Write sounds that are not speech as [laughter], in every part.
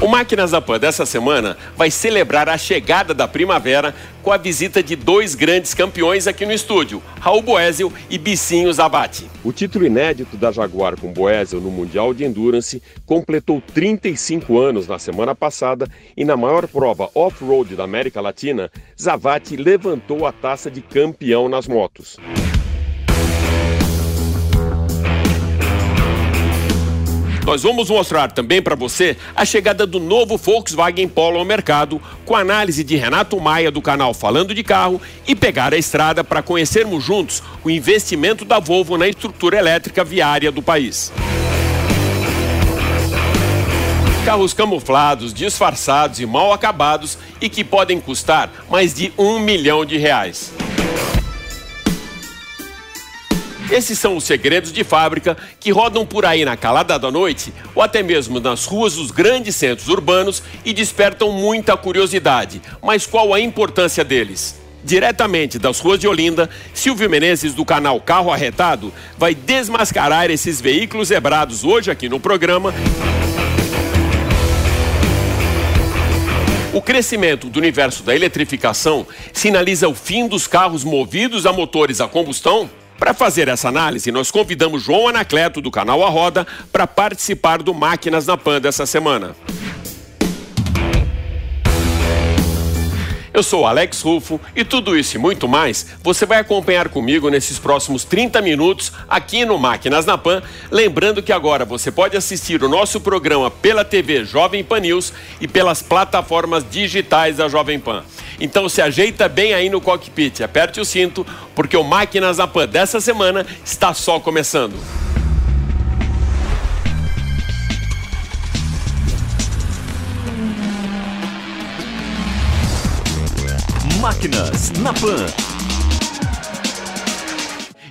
O Máquinas da Pan dessa semana vai celebrar a chegada da primavera com a visita de dois grandes campeões aqui no estúdio, Raul Boesel e Bicinho Zabate. O título inédito da Jaguar com Boesel no Mundial de Endurance completou 35 anos na semana passada e na maior prova off-road da América Latina, Zavati levantou a taça de campeão nas motos. Nós vamos mostrar também para você a chegada do novo Volkswagen Polo ao mercado, com análise de Renato Maia do canal Falando de Carro e pegar a estrada para conhecermos juntos o investimento da Volvo na estrutura elétrica viária do país. Carros camuflados, disfarçados e mal acabados e que podem custar mais de um milhão de reais. Esses são os segredos de fábrica que rodam por aí na calada da noite ou até mesmo nas ruas dos grandes centros urbanos e despertam muita curiosidade. Mas qual a importância deles? Diretamente das ruas de Olinda, Silvio Menezes, do canal Carro Arretado, vai desmascarar esses veículos zebrados hoje aqui no programa. O crescimento do universo da eletrificação sinaliza o fim dos carros movidos a motores a combustão para fazer essa análise, nós convidamos João Anacleto, do canal A Roda, para participar do Máquinas na Pan dessa semana. Eu sou Alex Rufo e tudo isso e muito mais você vai acompanhar comigo nesses próximos 30 minutos aqui no Máquinas na Pan. Lembrando que agora você pode assistir o nosso programa pela TV Jovem Pan News e pelas plataformas digitais da Jovem Pan. Então se ajeita bem aí no cockpit, aperte o cinto, porque o Máquinas na Pan dessa semana está só começando. Máquinas na Pan.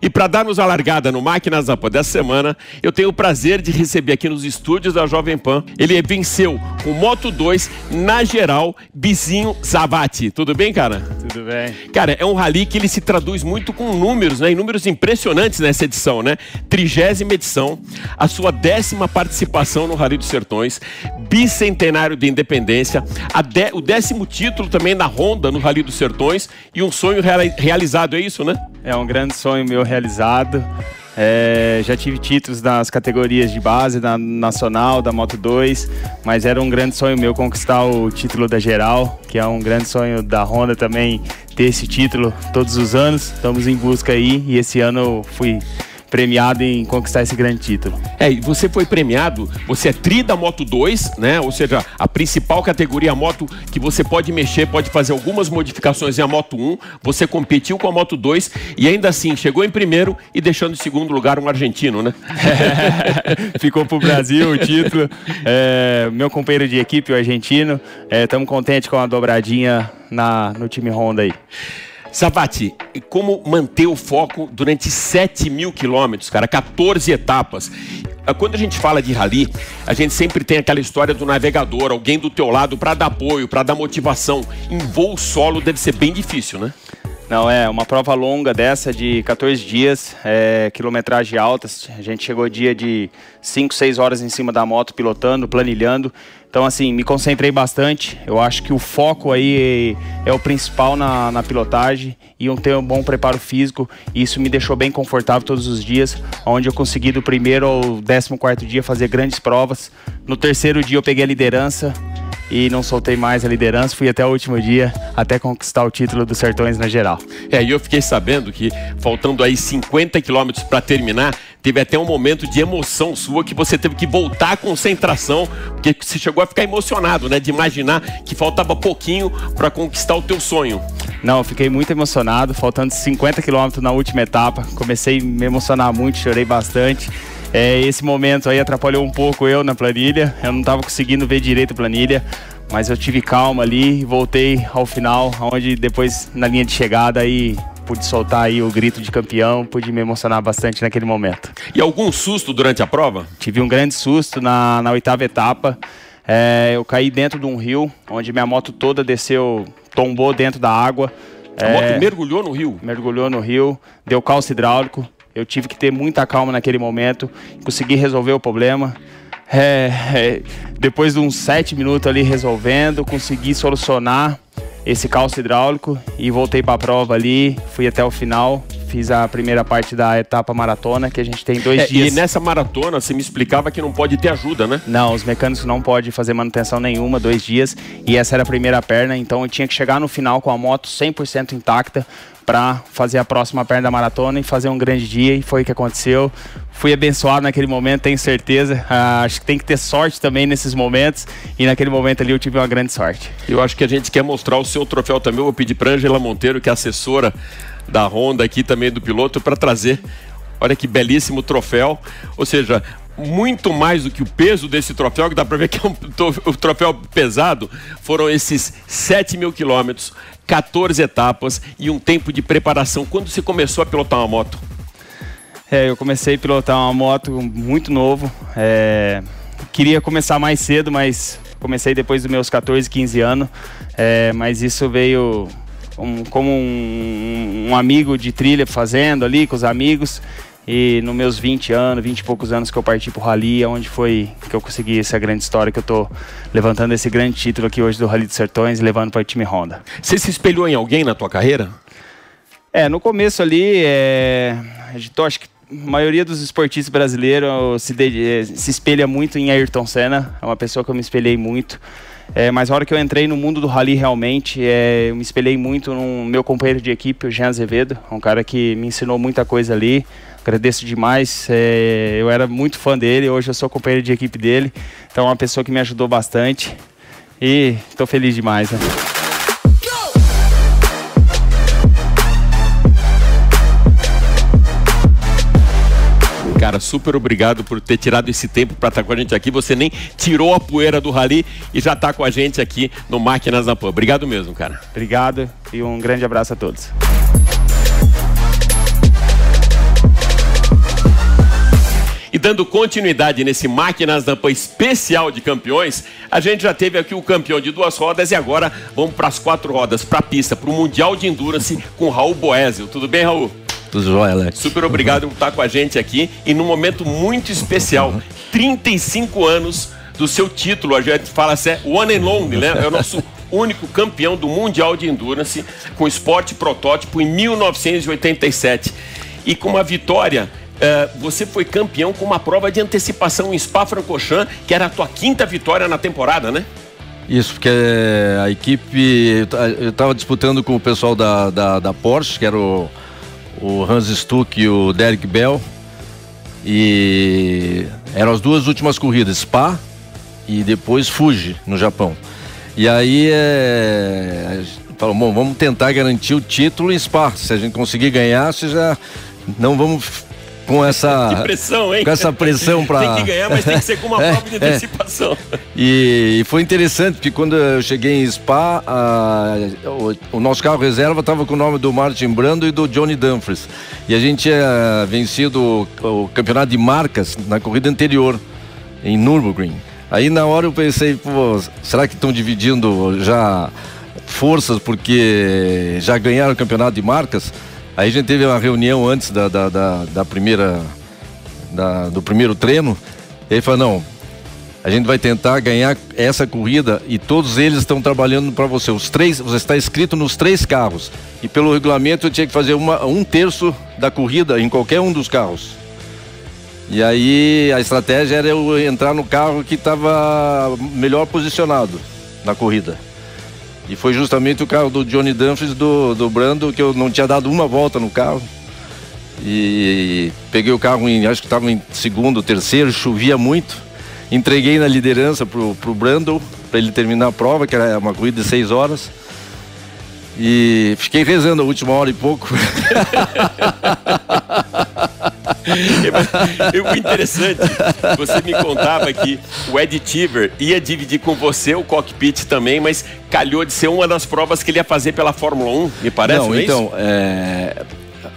E para darmos a largada no Máquinas da Pan dessa semana, eu tenho o prazer de receber aqui nos estúdios da Jovem Pan. Ele venceu com Moto 2 na geral, Bizinho Zavati. Tudo bem, cara? Tudo bem. Cara, é um rally que ele se traduz muito com números, né? E números impressionantes nessa edição, né? Trigésima edição, a sua décima participação no Rally dos Sertões, bicentenário de independência, de, o décimo título também na Honda no Rally dos Sertões e um sonho realizado, é isso, né? É um grande sonho meu realizado. É, já tive títulos nas categorias de base, da Nacional, da Moto 2, mas era um grande sonho meu conquistar o título da geral, que é um grande sonho da Honda também ter esse título todos os anos. Estamos em busca aí e esse ano eu fui premiado em conquistar esse grande título. É, e você foi premiado, você é tri da Moto 2, né? Ou seja, a principal categoria a moto que você pode mexer, pode fazer algumas modificações é a Moto 1. Você competiu com a Moto 2 e ainda assim chegou em primeiro e deixando em segundo lugar um argentino, né? É, [laughs] ficou pro Brasil o título. É, meu companheiro de equipe, o argentino. Estamos é, contentes com a dobradinha na, no time Honda aí. Savati, como manter o foco durante 7 mil quilômetros, cara, 14 etapas? Ah, quando a gente fala de rally, a gente sempre tem aquela história do navegador, alguém do teu lado para dar apoio, para dar motivação. Em voo solo deve ser bem difícil, né? Não, é uma prova longa dessa de 14 dias, é, quilometragem alta. A gente chegou dia de 5, 6 horas em cima da moto, pilotando, planilhando. Então, assim, me concentrei bastante. Eu acho que o foco aí é o principal na, na pilotagem e um ter um bom preparo físico. Isso me deixou bem confortável todos os dias, onde eu consegui do primeiro ao décimo quarto dia fazer grandes provas. No terceiro dia eu peguei a liderança e não soltei mais a liderança, fui até o último dia, até conquistar o título dos Sertões na geral. É, e eu fiquei sabendo que faltando aí 50 quilômetros para terminar, teve até um momento de emoção sua que você teve que voltar à concentração, porque você chegou a ficar emocionado, né, de imaginar que faltava pouquinho para conquistar o teu sonho. Não, eu fiquei muito emocionado, faltando 50 quilômetros na última etapa, comecei a me emocionar muito, chorei bastante. É, esse momento aí atrapalhou um pouco eu na planilha. Eu não estava conseguindo ver direito a planilha, mas eu tive calma ali e voltei ao final, onde depois na linha de chegada aí pude soltar aí o grito de campeão, pude me emocionar bastante naquele momento. E algum susto durante a prova? Tive um grande susto na, na oitava etapa. É, eu caí dentro de um rio, onde minha moto toda desceu, tombou dentro da água. A é, moto mergulhou no rio? Mergulhou no rio, deu calço hidráulico. Eu tive que ter muita calma naquele momento, consegui resolver o problema. É, é, depois de uns sete minutos ali resolvendo, consegui solucionar esse calço hidráulico e voltei para a prova ali, fui até o final, fiz a primeira parte da etapa maratona, que a gente tem dois É, dias. e nessa maratona, você me explicava que não pode ter ajuda, né? Não, os mecânicos não podem fazer manutenção nenhuma, dois dias, e essa era a primeira perna, então eu tinha que chegar no final com a moto 100% intacta para fazer a próxima perna da maratona e fazer um grande dia, e foi o que aconteceu. Fui abençoado naquele momento, tenho certeza. Ah, acho que tem que ter sorte também nesses momentos, e naquele momento ali eu tive uma grande sorte. Eu acho que a gente quer mostrar o seu troféu também. Eu vou pedir para Angela Monteiro, que é assessora da Honda aqui também do piloto, para trazer. Olha que belíssimo troféu. Ou seja, muito mais do que o peso desse troféu, que dá para ver que é um troféu pesado, foram esses 7 mil quilômetros, 14 etapas e um tempo de preparação. Quando você começou a pilotar uma moto? É, eu comecei a pilotar uma moto muito novo. é, queria começar mais cedo, mas comecei depois dos meus 14, 15 anos. é, mas isso veio um- como um, um amigo de trilha fazendo ali com os amigos. E nos meus 20 anos, 20 e poucos anos que eu parti pro Rally, é onde foi que eu consegui essa grande história que eu tô levantando esse grande título aqui hoje do Rally dos Sertões e levando para o time Honda. Você se espelhou em alguém na tua carreira? É, no começo ali, é, acho que a maioria dos esportistas brasileiros se, de- eh, se espelha muito em Ayrton Senna, é uma pessoa que eu me espelhei muito. É, mas a hora que eu entrei no mundo do rally realmente, é, eu me espelhei muito no meu companheiro de equipe, o Jean Azevedo, um cara que me ensinou muita coisa ali. Agradeço demais. é, eu era muito fã dele, hoje eu sou companheiro de equipe dele. Então é uma pessoa que me ajudou bastante. E estou feliz demais. Né? Cara, super obrigado por ter tirado esse tempo para estar com a gente aqui. Você nem tirou a poeira do rally e já está com a gente aqui no Máquinas na Pan. Obrigado mesmo, cara. Obrigado e um grande abraço a todos. E dando continuidade nesse Máquinas na Pan especial de campeões, a gente já teve aqui o campeão de duas rodas e agora vamos para as quatro rodas, para a pista, para o Mundial de Endurance com Raul Boésio. Tudo bem, Raul? Tudo jóia, Alex. Super obrigado por estar com a gente aqui e num momento muito especial. 35 anos do seu título, a gente fala assim, é one and only, né? É o nosso [laughs] único campeão do Mundial de Endurance com esporte protótipo em 1987. E com uma vitória, eh, você foi campeão com uma prova de antecipação em Spa-Francorchamps, que era a tua quinta vitória na temporada, né? Isso, porque a equipe. Eu estava disputando com o pessoal da, da, da Porsche, que era o, o Hans Stuck e o Derek Bell. E eram as duas últimas corridas, Spa e depois Fuji, no Japão. E aí é, falou, bom, vamos tentar garantir o título em Spa. Se a gente conseguir ganhar, você já não vamos com essa [laughs] Que pressão, hein? com essa pressão para Tem que ganhar, mas tem que ser com uma [laughs] prova de É. antecipação. E, e foi interessante, porque quando eu cheguei em Spa, a- o, o nosso carro reserva estava com o nome do Martin Brando e do Johnny Dumfries. E a gente tinha vencido o, o campeonato de marcas na corrida anterior, em Nürburgring. Aí na hora eu pensei, pô, será que estão dividindo já forças porque já ganharam o campeonato de marcas? Aí a gente teve uma reunião antes da, da, da, da primeira, da- do primeiro treino. Ele falou, não, a gente vai tentar ganhar essa corrida e todos eles estão trabalhando para você. Os três, você está inscrito nos três carros. E pelo regulamento eu tinha que fazer uma, um terço da corrida em qualquer um dos carros. E aí a estratégia era eu entrar no carro que estava melhor posicionado na corrida. E foi justamente o carro do Johnny Dumfries do, do Brando, que eu não tinha dado uma volta no carro. E peguei o carro em, acho que estava em segundo, terceiro, chovia muito. Entreguei na liderança pro, pro Brando, para ele terminar a prova, que era uma corrida de seis horas. E fiquei rezando a última hora e pouco. [laughs] E o interessante, você me contava que o Ed Tiver ia dividir com você o cockpit também, mas calhou de ser uma das provas que ele ia fazer pela Fórmula 1, me parece, não, não, é então, isso? é,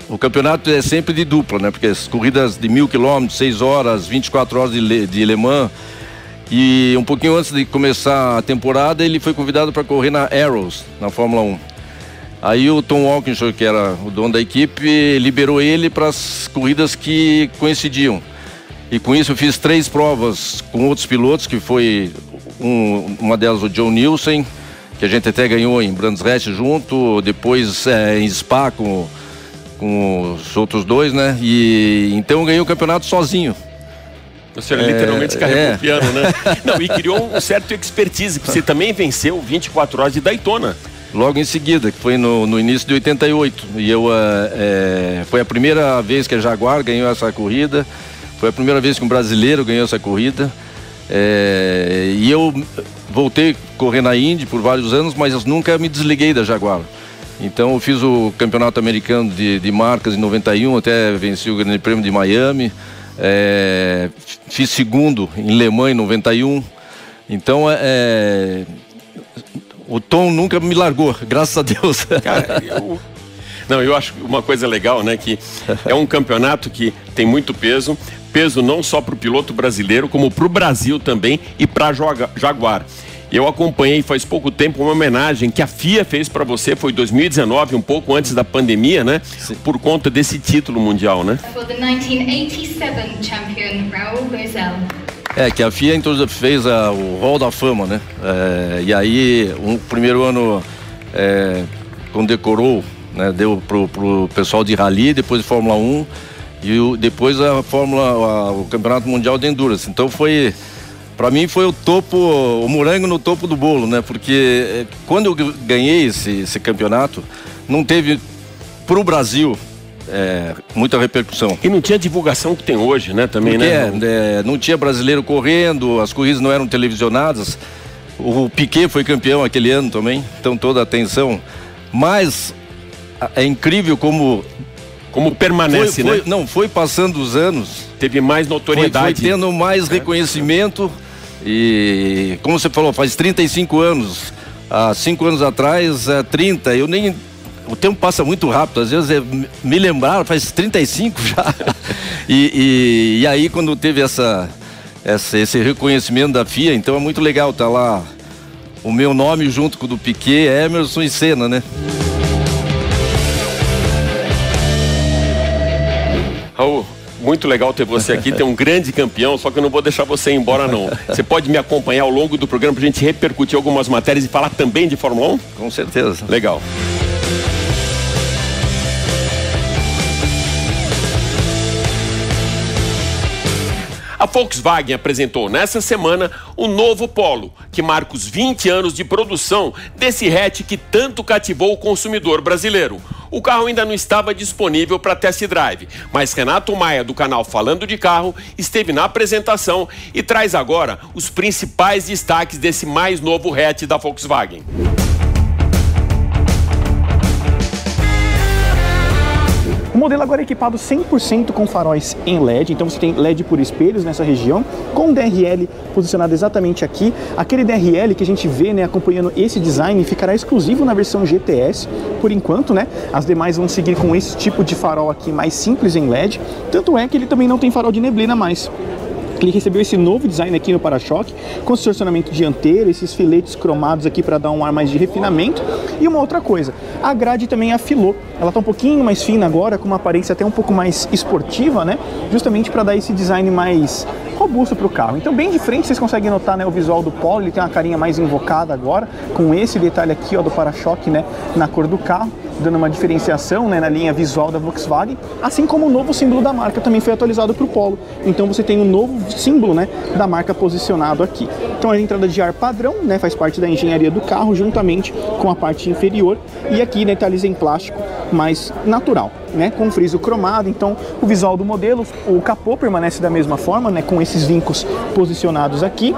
o campeonato é sempre de dupla, né? Porque as corridas de mil quilômetros, 6 horas, 24 horas de, Le, de Le Mans. E um pouquinho antes de começar a temporada, ele foi convidado para correr na Arrows, na Fórmula 1. Aí o Tom Walkinshaw, que era o dono da equipe, liberou ele para as corridas que coincidiam. E com isso eu fiz três provas com outros pilotos, que foi um, uma delas o John Nielsen, que a gente até ganhou em Brands Hatch junto, depois é, em Spa com, com os outros dois, né? E então eu ganhei o campeonato sozinho. Você é, literalmente carregou é. o piano, né? [laughs] Não, e criou um certo expertise, porque você também venceu 24 horas de Daytona. Logo em seguida, que foi no, no início de 88. E eu é, foi a primeira vez que a Jaguar ganhou essa corrida. Foi a primeira vez que um brasileiro ganhou essa corrida. É, e eu voltei a correr na Indy por vários anos, mas nunca me desliguei da Jaguar. Então eu fiz o campeonato americano de, de marcas em 91, até venci o Grande Prêmio de Miami. É, fiz segundo em Le Mans em 91. Então é, o Tom nunca me largou, graças a Deus. [laughs] Cara, eu... Não, eu acho uma coisa legal, né? Que é um campeonato que tem muito peso, peso não só para o piloto brasileiro, como para o Brasil também e para a Jaguar. Eu acompanhei faz pouco tempo uma homenagem que a FIA fez para você, foi 2019, um pouco antes da pandemia, né? Sim. Por conta desse título mundial, né? For the 1987 champion Raul É, que a FIA fez a, o Hall da Fama, né? É, e aí, um primeiro ano é, condecorou, né? Deu pro, pro pessoal de rally, depois de Fórmula 1 e o, depois a Fórmula, a, o Campeonato Mundial de Endurance. Então foi para mim foi o topo, o morango no topo do bolo, né? Porque eh, quando eu ganhei esse, esse campeonato, não teve para o Brasil é, muita repercussão. E não tinha divulgação que tem hoje, né? Também, Porque, né? É, não tinha brasileiro correndo, as corridas não eram televisionadas. O Piquet foi campeão aquele ano também, então toda a atenção. Mas é incrível como como permanece, foi, foi, né? Não, foi passando os anos. Teve mais notoriedade. Foi, foi tendo mais é. reconhecimento. E, como você falou, faz 35 anos. Há cinco anos atrás, é 30. Eu nem. O tempo passa muito rápido. Às vezes é, me lembraram, faz 35 [laughs] já. e, e, e aí, quando teve essa, essa, esse reconhecimento da FIA, então é muito legal estar tá lá o meu nome junto com o do Piquet, Emerson e Senna, né? Raul, muito legal ter você aqui, [laughs] tem um grande campeão, só que eu não vou deixar você ir embora não. Você pode me acompanhar ao longo do programa para a gente repercutir algumas matérias e falar também de Fórmula 1? Com certeza. Legal. A Volkswagen apresentou nessa semana o novo Polo, que marca os 20 anos de produção desse hatch que tanto cativou o consumidor brasileiro. O carro ainda não estava disponível para test drive, mas Renato Maia, do canal Falando de Carro, esteve na apresentação e traz agora os principais destaques desse mais novo hatch da Volkswagen. Modelo agora é equipado 100% com faróis em LED, então você tem LED por espelhos nessa região, com DRL posicionado exatamente aqui. Aquele DRL que a gente vê né, acompanhando esse design ficará exclusivo na versão GTS, por enquanto, né? As demais vão seguir com esse tipo de farol aqui mais simples em LED, tanto é que ele também não tem farol de neblina mais. Ele recebeu esse novo design aqui no para-choque, com estacionamento dianteiro, esses filetes cromados aqui para dar um ar mais de refinamento. E uma outra coisa, a grade também afilou. Ela está um pouquinho mais fina agora, com uma aparência até um pouco mais esportiva, né? Justamente para dar esse design mais robusto para o carro. Então, bem de frente, vocês conseguem notar né, o visual do Polo, ele tem uma carinha mais invocada agora, com esse detalhe aqui ó, do para-choque né, na cor do carro dando uma diferenciação né, na linha visual da Volkswagen, assim como o novo símbolo da marca também foi atualizado para o Polo. Então você tem um novo símbolo né, da marca posicionado aqui. Então a entrada de ar padrão né, faz parte da engenharia do carro, juntamente com a parte inferior, e aqui detalhes em plástico mais natural. Né, com friso cromado, então o visual do modelo, o capô permanece da mesma forma, né, com esses vincos posicionados aqui.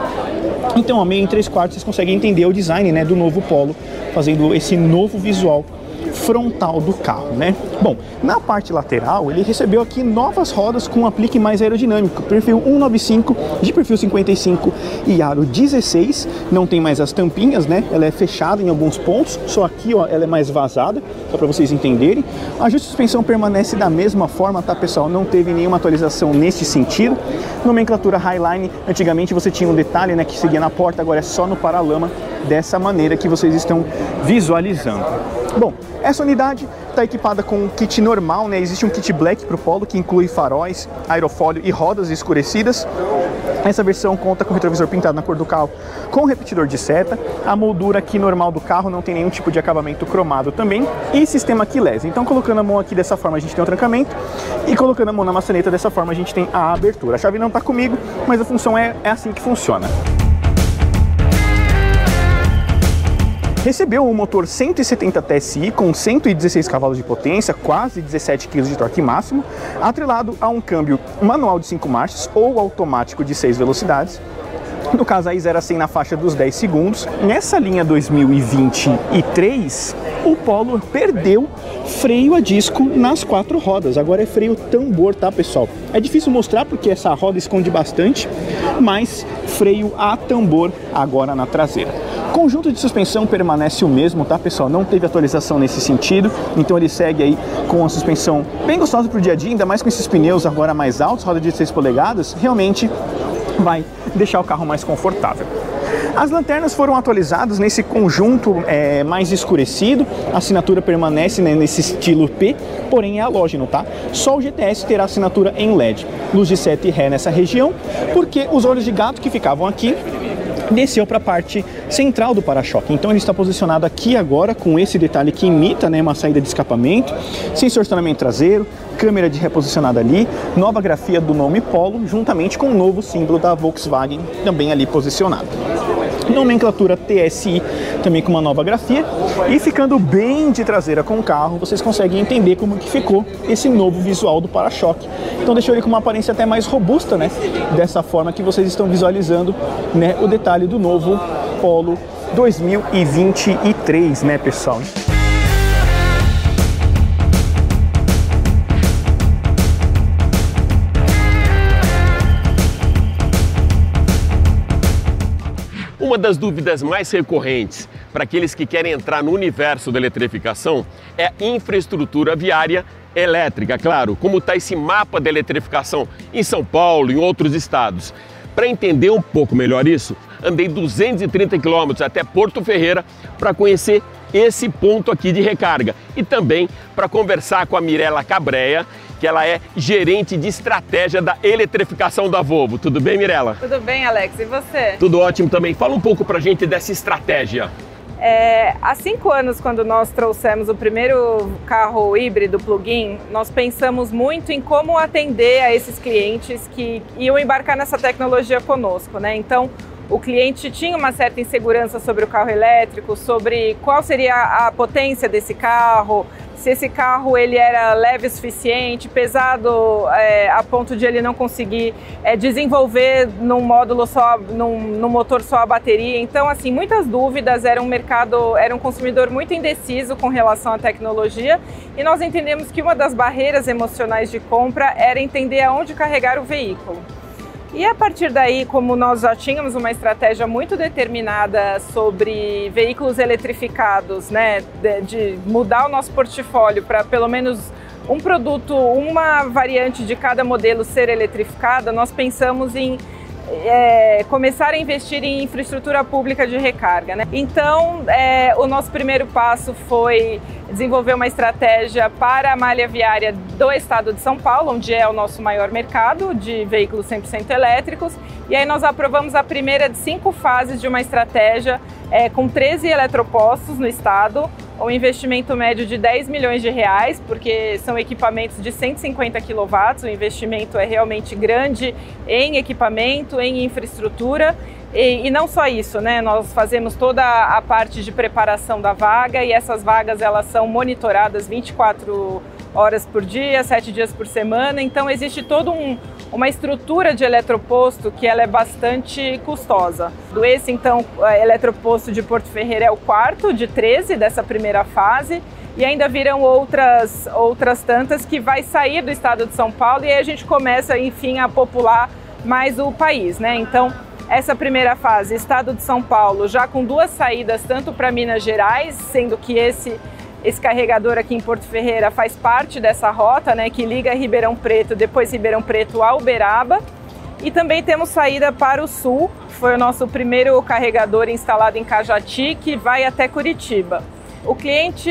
Então, a meia em 3 quartos, vocês conseguem entender o design né, do novo Polo, fazendo esse novo visual frontal do carro, né? Bom, na parte lateral ele recebeu aqui novas rodas com um aplique mais aerodinâmico, perfil 195 de perfil 55 e aro 16, não tem mais as tampinhas, né? Ela é fechada em alguns pontos, só aqui ó, ela é mais vazada, só para vocês entenderem. A ajuste de suspensão permanece da mesma forma, tá pessoal? Não teve nenhuma atualização nesse sentido. Nomenclatura Highline, antigamente você tinha um detalhe, né, que seguia na porta, agora é só no paralama, dessa maneira que vocês estão visualizando. Bom, essa unidade está equipada com um kit normal, né? Existe um kit black para o Polo que inclui faróis, aerofólio e rodas escurecidas. Essa versão conta com retrovisor pintado na cor do carro com repetidor de seta. A moldura aqui normal do carro não tem nenhum tipo de acabamento cromado também. E sistema keyless. Então colocando a mão aqui dessa forma a gente tem o trancamento e colocando a mão na maçaneta dessa forma a gente tem a abertura. A chave não está comigo, mas a função é, é assim que funciona. Recebeu um motor 170 TSI com 116 cavalos de potência, quase 17 kg de torque máximo, atrelado a um câmbio manual de 5 marchas ou automático de 6 velocidades. No caso aí 0 a 100 na faixa dos 10 segundos. Nessa linha 2023, o Polo perdeu freio a disco nas quatro rodas. Agora é freio tambor, tá, pessoal? É difícil mostrar porque essa roda esconde bastante, mas freio a tambor agora na traseira. Conjunto de suspensão permanece o mesmo, tá pessoal? Não teve atualização nesse sentido, então ele segue aí com uma suspensão bem gostosa para o dia a dia, ainda mais com esses pneus agora mais altos, roda de 6 polegadas, realmente vai deixar o carro mais confortável. As lanternas foram atualizadas nesse conjunto é, mais escurecido, a assinatura permanece né, nesse estilo P, porém é halógeno, tá? Só o GTS terá assinatura em LED, luz de seta e ré nessa região, porque os olhos de gato que ficavam aqui desceu para a parte central do para-choque. Então ele está posicionado aqui agora com esse detalhe que imita né, uma saída de escapamento, sensor de estacionamento traseiro, câmera de reposicionada ali, nova grafia do nome Polo, juntamente com o novo símbolo da Volkswagen também ali posicionado nomenclatura TSI também com uma nova grafia e ficando bem de traseira com o carro, vocês conseguem entender como que ficou esse novo visual do para-choque. Então deixou ele com uma aparência até mais robusta, né? Dessa forma que vocês estão visualizando, né, o detalhe do novo Polo 2023, né, pessoal? Uma das dúvidas mais recorrentes para aqueles que querem entrar no universo da eletrificação é a infraestrutura viária elétrica, claro, como está esse mapa da eletrificação em São Paulo e em outros estados. Para entender um pouco melhor isso, andei 230 quilômetros até Porto Ferreira para conhecer esse ponto aqui de recarga e também para conversar com a Mirella Cabreia, que ela é gerente de estratégia da eletrificação da Volvo. Tudo bem, Mirella? Tudo bem, Alex. E você? Tudo ótimo também. Fala um pouco pra gente dessa estratégia. É, há cinco anos, quando nós trouxemos o primeiro carro híbrido plug-in, nós pensamos muito em como atender a esses clientes que iam embarcar nessa tecnologia conosco, né? Então, o cliente tinha uma certa insegurança sobre o carro elétrico, sobre qual seria a potência desse carro, se esse carro ele era leve o suficiente, pesado é, a ponto de ele não conseguir é, desenvolver num módulo só, num, num, motor só a bateria. Então, assim, muitas dúvidas, era um mercado, era um consumidor muito indeciso com relação à tecnologia e nós entendemos que uma das barreiras emocionais de compra era entender aonde carregar o veículo. E a partir daí, como nós já tínhamos uma estratégia muito determinada sobre veículos eletrificados, né, de, de mudar o nosso portfólio para pelo menos um produto, uma variante de cada modelo ser eletrificada, nós pensamos em é, começar a investir em infraestrutura pública de recarga. Né? Então, é, o nosso primeiro passo foi desenvolver uma estratégia para a malha viária do estado de São Paulo, onde é o nosso maior mercado de veículos 100% elétricos. E aí nós aprovamos a primeira de cinco fases de uma estratégia é, com 13 eletropostos no estado, um investimento médio de 10 milhões de reais, porque são equipamentos de 150 kW, o investimento é realmente grande em equipamento, em infraestrutura. E, e, não só isso, né? Nós fazemos toda a parte de preparação da vaga e essas vagas elas são monitoradas 24 horas por dia, 7 dias por semana. Então existe todo um, uma estrutura de eletroposto que ela é bastante custosa. Esse então, eletroposto de Porto Ferreira é o quarto de 13 dessa primeira fase e ainda virão outras outras tantas que vai sair do estado de São Paulo e aí a gente começa enfim a popular mais o país, né? Então essa primeira fase, estado de São Paulo, já com duas saídas, tanto para Minas Gerais, sendo que esse, esse carregador aqui em Porto Ferreira faz parte dessa rota, né, que liga Ribeirão Preto, depois Ribeirão Preto a Uberaba. E também temos saída para o sul, foi o nosso primeiro carregador instalado em Cajati, que vai até Curitiba. O cliente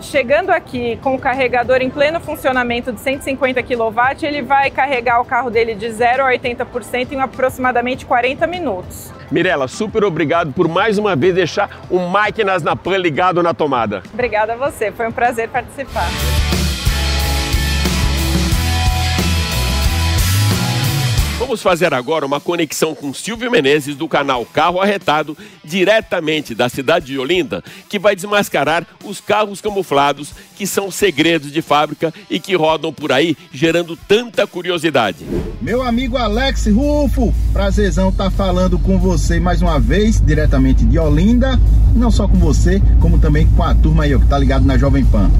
chegando aqui com o carregador em pleno funcionamento de 150 kW, ele vai carregar o carro dele de 0 a 80% em aproximadamente 40 minutos. Mirela, super obrigado por mais uma vez deixar o Máquinas na Pan ligado na tomada. Obrigada a você, foi um prazer participar. Vamos fazer agora uma conexão com Silvio Menezes do canal Carro Arretado, diretamente da cidade de Olinda, que vai desmascarar os carros camuflados que são segredos de fábrica e que rodam por aí, gerando tanta curiosidade. Meu amigo Alex Rufo, prazerzão estar tá falando com você mais uma vez, diretamente de Olinda, não só com você, como também com a turma aí que tá ligado na Jovem Pan.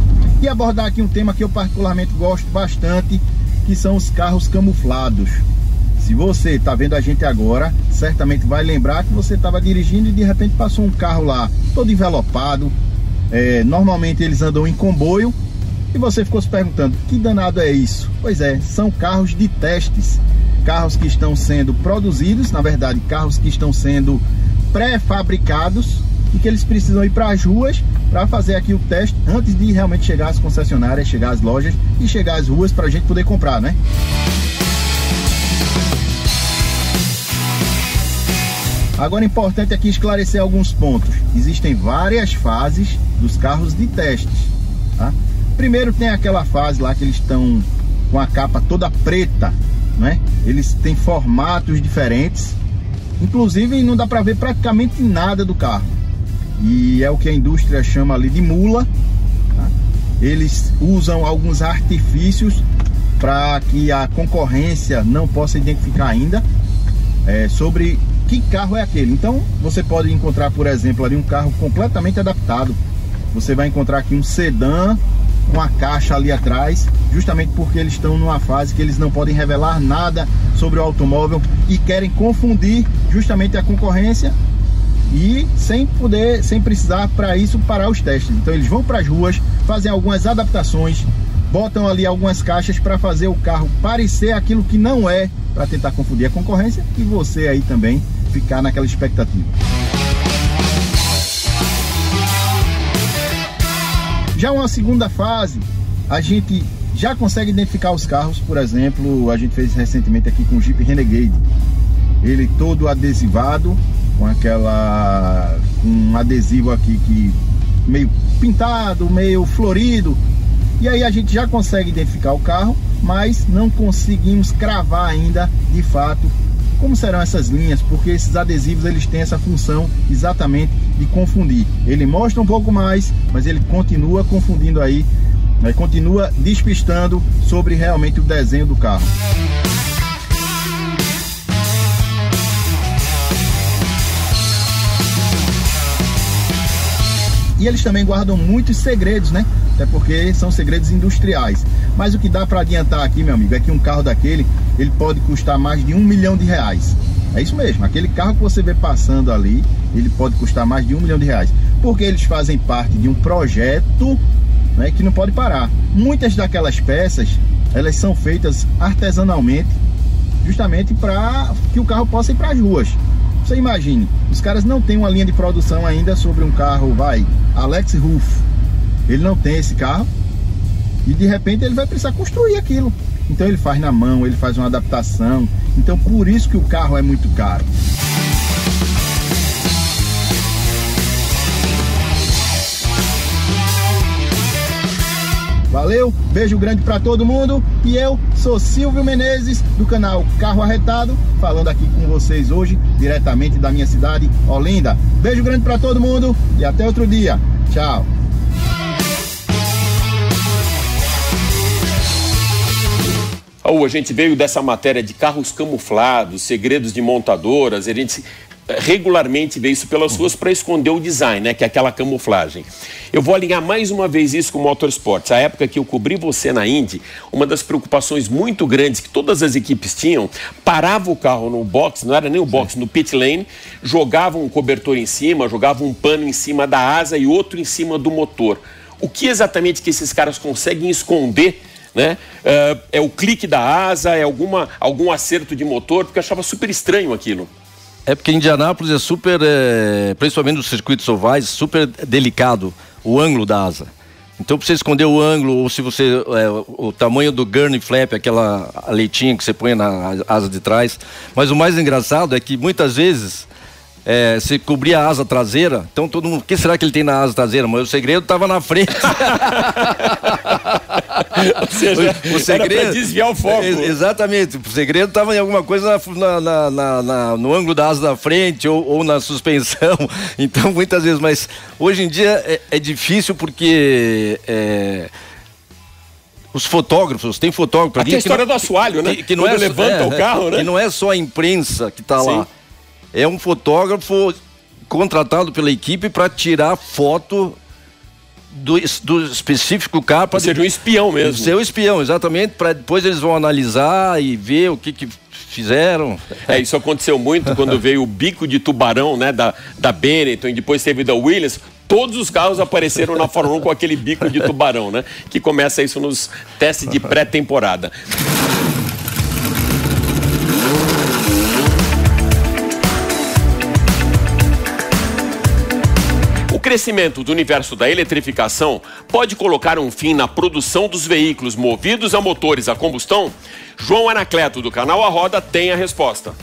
E abordar aqui um tema que eu particularmente gosto bastante, que são os carros camuflados. Se você está vendo a gente agora, certamente vai lembrar que você estava dirigindo e de repente passou um carro lá todo envelopado. É, normalmente eles andam em comboio e você ficou se perguntando: que danado é isso? Pois é, são carros de testes. Carros que estão sendo produzidos, na verdade, carros que estão sendo pré-fabricados e que eles precisam ir para as ruas para fazer aqui o teste antes de realmente chegar às concessionárias, chegar às lojas e chegar às ruas para a gente poder comprar, né? Agora é importante aqui esclarecer alguns pontos. Existem várias fases dos carros de testes. Tá? Primeiro tem aquela fase lá que eles estão com a capa toda preta, né? Eles têm formatos diferentes. Inclusive não dá para ver praticamente nada do carro. E é o que a indústria chama ali de mula. Tá? Eles usam alguns artifícios para que a concorrência não possa identificar ainda é, sobre que carro é aquele. Então você pode encontrar, por exemplo, ali um carro completamente adaptado. Você vai encontrar aqui um sedã com a caixa ali atrás, justamente porque eles estão numa fase que eles não podem revelar nada sobre o automóvel e querem confundir justamente a concorrência e sem poder, sem precisar para isso parar os testes. Então eles vão para as ruas, fazem algumas adaptações, botam ali algumas caixas para fazer o carro parecer aquilo que não é, para tentar confundir a concorrência e você aí também ficar naquela expectativa. Já uma segunda fase, a gente já consegue identificar os carros, por exemplo, a gente fez recentemente aqui com o Jeep Renegade. Ele todo adesivado, com aquela um adesivo aqui que meio pintado, meio florido. E aí a gente já consegue identificar o carro, mas não conseguimos cravar ainda de fato como serão essas linhas? Porque esses adesivos eles têm essa função exatamente de confundir. Ele mostra um pouco mais, mas ele continua confundindo aí, né? continua despistando sobre realmente o desenho do carro. E eles também guardam muitos segredos, né? Até porque são segredos industriais. Mas o que dá para adiantar aqui, meu amigo, é que um carro daquele ele pode custar mais de um milhão de reais. É isso mesmo, aquele carro que você vê passando ali, ele pode custar mais de um milhão de reais. Porque eles fazem parte de um projeto né, que não pode parar. Muitas daquelas peças, elas são feitas artesanalmente, justamente para que o carro possa ir para as ruas. Você imagine, os caras não têm uma linha de produção ainda sobre um carro, vai, Alex Ruff. Ele não tem esse carro, e de repente ele vai precisar construir aquilo. Então ele faz na mão, ele faz uma adaptação. Então por isso que o carro é muito caro. Valeu, beijo grande para todo mundo e eu sou Silvio Menezes do canal Carro Arretado, falando aqui com vocês hoje diretamente da minha cidade, Olinda. Beijo grande para todo mundo e até outro dia. Tchau. Oh, a gente veio dessa matéria de carros camuflados, segredos de montadoras, a gente regularmente vê isso pelas ruas para esconder o design, né, que é aquela camuflagem. Eu vou alinhar mais uma vez isso com o Motorsports. A época que eu cobri você na Indy, uma das preocupações muito grandes que todas as equipes tinham, parava o carro no box, não era nem o box, no pit lane, jogavam um cobertor em cima, jogavam um pano em cima da asa e outro em cima do motor. O que exatamente que esses caras conseguem esconder né? Uh, é o clique da asa, é alguma, algum acerto de motor, porque eu achava super estranho aquilo. É porque Indianápolis é super, é, principalmente nos circuitos ovais, super delicado o ângulo da asa. Então, para você esconder o ângulo, ou se você. É, o tamanho do gurney flap, aquela leitinha que você põe na asa de trás. Mas o mais engraçado é que muitas vezes é, se cobrir a asa traseira, então todo mundo, o que será que ele tem na asa traseira? Mas o segredo estava na frente. [laughs] Ou seja, o, o segredo desviar o foco. É, exatamente, o segredo estava em alguma coisa na, na, na, no ângulo da asa da frente ou, ou, na suspensão. [laughs] Então, muitas vezes, mas hoje em dia é, é difícil porque é, os fotógrafos, tem fotógrafo ali. Aqui a história não, do assoalho, né? Que, que não Quando é, levanta é, o carro, né? Que não é só a imprensa que está lá é um fotógrafo contratado pela equipe para tirar foto do, do específico carro. Ou seja, um espião mesmo. Ser um espião, exatamente, para depois eles vão analisar e ver o que, que fizeram. É, isso aconteceu muito quando [laughs] veio o bico de tubarão, né, da, da Benetton e depois teve da Williams. Todos os carros apareceram na Fórmula 1 com aquele bico de tubarão, né? Que começa isso nos testes de pré-temporada. Crescimento do universo da eletrificação pode colocar um fim na produção dos veículos movidos a motores a combustão? João Anacleto, do canal A Roda, tem a resposta.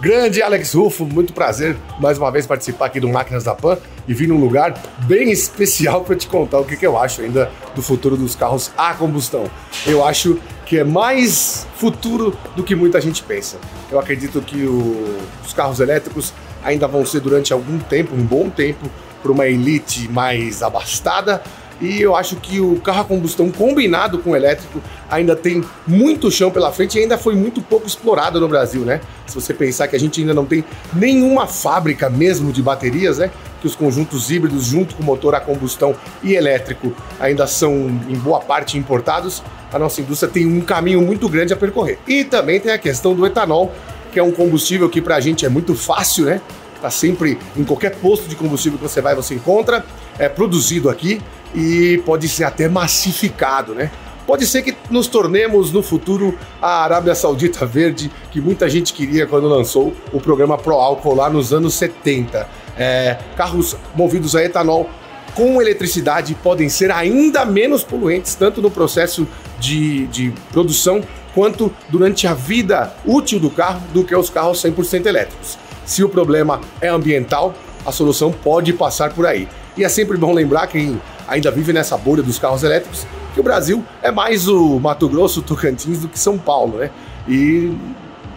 Grande Alex Rufo, muito prazer mais uma vez participar aqui do Máquinas da Pan e vir num lugar bem especial para te contar o que, que eu acho ainda do futuro dos carros a combustão. Eu acho que é mais futuro do que muita gente pensa. Eu acredito que o, os carros elétricos ainda vão ser durante algum tempo, um bom tempo, para uma elite mais abastada. E eu acho que o carro a combustão combinado com o elétrico ainda tem muito chão pela frente e ainda foi muito pouco explorado no Brasil, né? Se você pensar que a gente ainda não tem nenhuma fábrica mesmo de baterias, né? Que os conjuntos híbridos, junto com motor a combustão e elétrico, ainda são em boa parte importados, a nossa indústria tem um caminho muito grande a percorrer. E também tem a questão do etanol, que é um combustível que para a gente é muito fácil, né? Tá sempre em qualquer posto de combustível que você vai, você encontra. É produzido aqui e pode ser até massificado, né? Pode ser que nos tornemos no futuro a Arábia Saudita Verde, que muita gente queria quando lançou o programa Pro Álcool lá nos anos 70. É, carros movidos a etanol com eletricidade podem ser ainda menos poluentes, tanto no processo de, de produção quanto durante a vida útil do carro, do que os carros 100% elétricos. Se o problema é ambiental, a solução pode passar por aí. E é sempre bom lembrar quem ainda vive nessa bolha dos carros elétricos que o Brasil é mais o Mato Grosso, o Tocantins do que São Paulo, né? E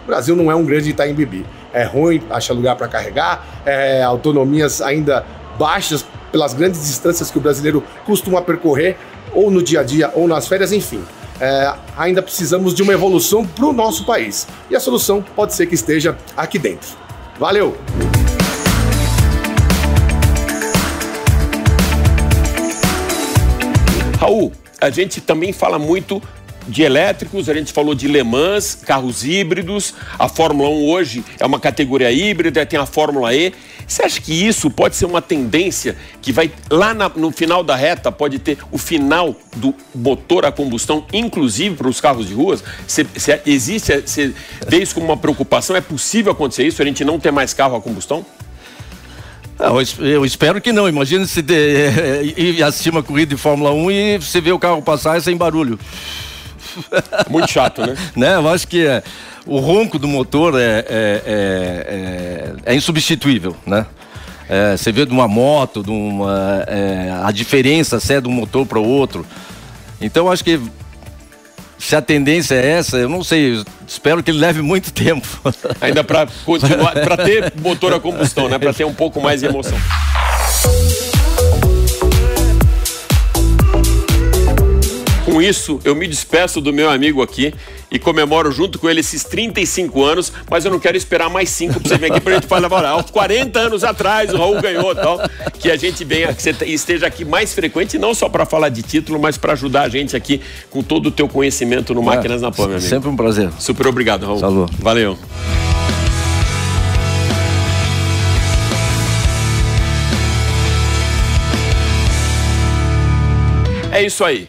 o Brasil não é um grande Itaim Bibi. É ruim, acha lugar para carregar, é, autonomias ainda baixas pelas grandes distâncias que o brasileiro costuma percorrer, ou no dia a dia, ou nas férias, enfim. É, ainda precisamos de uma evolução para o nosso país. E a solução pode ser que esteja aqui dentro. Valeu! Raul, a gente também fala muito de elétricos, a gente falou de Le Mans, carros híbridos, a Fórmula 1 hoje é uma categoria híbrida, tem a Fórmula E. Você acha que isso pode ser uma tendência que vai lá na, no final da reta, pode ter o final do motor a combustão, inclusive para os carros de ruas? Você, existe, você vê isso como uma preocupação? É possível acontecer isso, a gente não ter mais carro a combustão? Não, eu espero que não. Imagina se ir assistir uma corrida de Fórmula 1 e você vê o carro passar sem barulho. [laughs] Muito chato, né? né? Eu acho que é, o ronco do motor é, é, é, é insubstituível, né? É, você vê de uma moto, de uma, é, a diferença se é de um motor para o outro. Então acho que se a tendência é essa, eu não sei, espero que ele leve muito [laughs] tempo. Ainda para continuar, para ter motor a combustão, né? Para ter um pouco mais de emoção. Com isso, eu me despeço do meu amigo aqui e comemoro junto com ele esses 35 anos, mas eu não quero esperar mais 5 para você vir aqui para a gente falar, olha, aos 40 anos atrás o Raul ganhou tal, que a gente venha, que você esteja aqui mais frequente, não só para falar de título, mas para ajudar a gente aqui com todo o teu conhecimento no Máquinas é, na Pã, meu amigo. Sempre um prazer. Super obrigado, Raul. Salud. Valeu. É isso aí.